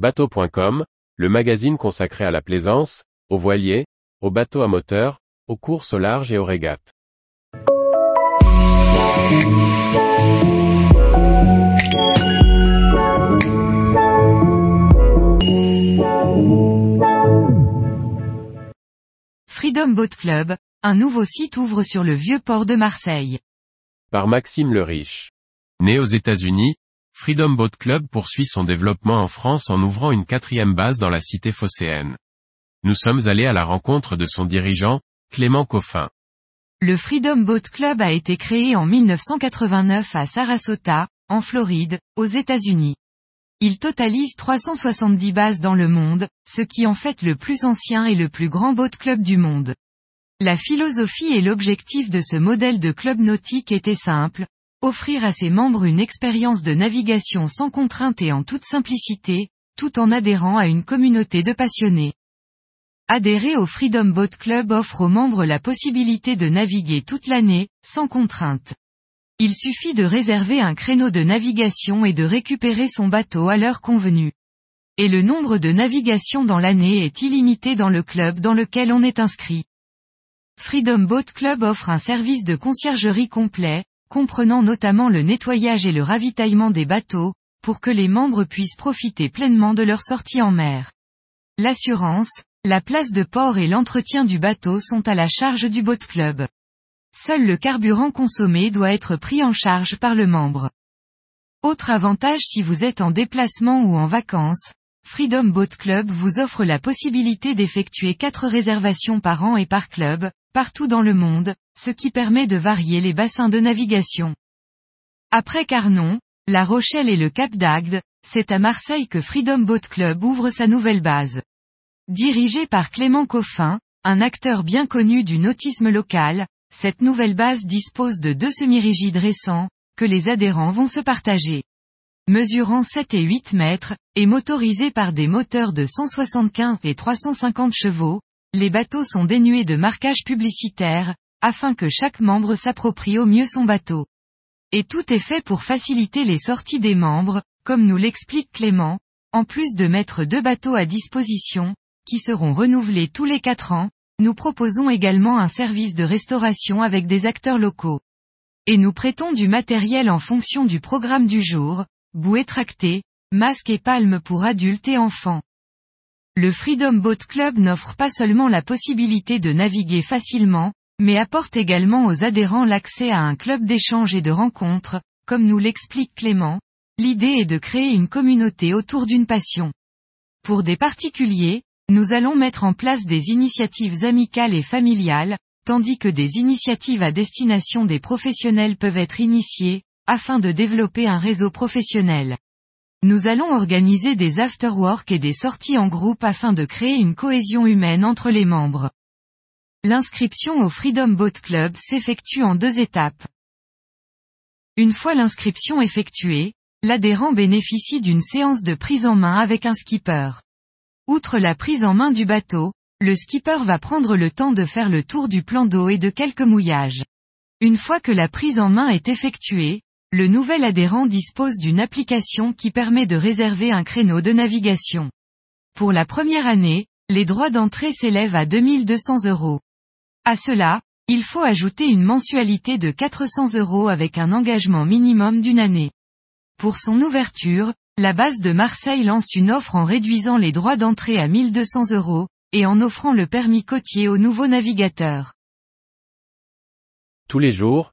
Bateau.com, le magazine consacré à la plaisance, aux voiliers, aux bateaux à moteur, aux courses au large et aux régates. Freedom Boat Club, un nouveau site ouvre sur le vieux port de Marseille. Par Maxime le Riche. Né aux États-Unis, Freedom Boat Club poursuit son développement en France en ouvrant une quatrième base dans la cité phocéenne. Nous sommes allés à la rencontre de son dirigeant, Clément Coffin. Le Freedom Boat Club a été créé en 1989 à Sarasota, en Floride, aux États-Unis. Il totalise 370 bases dans le monde, ce qui en fait le plus ancien et le plus grand boat club du monde. La philosophie et l'objectif de ce modèle de club nautique était simple, offrir à ses membres une expérience de navigation sans contrainte et en toute simplicité, tout en adhérant à une communauté de passionnés. Adhérer au Freedom Boat Club offre aux membres la possibilité de naviguer toute l'année, sans contrainte. Il suffit de réserver un créneau de navigation et de récupérer son bateau à l'heure convenue. Et le nombre de navigations dans l'année est illimité dans le club dans lequel on est inscrit. Freedom Boat Club offre un service de conciergerie complet, comprenant notamment le nettoyage et le ravitaillement des bateaux, pour que les membres puissent profiter pleinement de leur sortie en mer. L'assurance, la place de port et l'entretien du bateau sont à la charge du boat club. Seul le carburant consommé doit être pris en charge par le membre. Autre avantage si vous êtes en déplacement ou en vacances, Freedom Boat Club vous offre la possibilité d'effectuer 4 réservations par an et par club, partout dans le monde, ce qui permet de varier les bassins de navigation. Après Carnon, La Rochelle et le Cap d'Agde, c'est à Marseille que Freedom Boat Club ouvre sa nouvelle base. Dirigé par Clément Coffin, un acteur bien connu du nautisme local, cette nouvelle base dispose de deux semi-rigides récents, que les adhérents vont se partager. Mesurant 7 et 8 mètres, et motorisés par des moteurs de 175 et 350 chevaux, les bateaux sont dénués de marquage publicitaire, afin que chaque membre s'approprie au mieux son bateau. Et tout est fait pour faciliter les sorties des membres, comme nous l'explique Clément, en plus de mettre deux bateaux à disposition, qui seront renouvelés tous les 4 ans, nous proposons également un service de restauration avec des acteurs locaux. Et nous prêtons du matériel en fonction du programme du jour, bouée tractée, masques et palmes pour adultes et enfants. Le Freedom Boat Club n'offre pas seulement la possibilité de naviguer facilement, mais apporte également aux adhérents l'accès à un club d'échange et de rencontres, comme nous l'explique Clément. L'idée est de créer une communauté autour d'une passion. Pour des particuliers, nous allons mettre en place des initiatives amicales et familiales, tandis que des initiatives à destination des professionnels peuvent être initiées, afin de développer un réseau professionnel. Nous allons organiser des afterwork et des sorties en groupe afin de créer une cohésion humaine entre les membres. L'inscription au Freedom Boat Club s'effectue en deux étapes. Une fois l'inscription effectuée, l'adhérent bénéficie d'une séance de prise en main avec un skipper. Outre la prise en main du bateau, le skipper va prendre le temps de faire le tour du plan d'eau et de quelques mouillages. Une fois que la prise en main est effectuée, le nouvel adhérent dispose d'une application qui permet de réserver un créneau de navigation. Pour la première année, les droits d'entrée s'élèvent à 2200 euros. À cela, il faut ajouter une mensualité de 400 euros avec un engagement minimum d'une année. Pour son ouverture, la base de Marseille lance une offre en réduisant les droits d'entrée à 1200 euros, et en offrant le permis côtier aux nouveaux navigateurs. Tous les jours,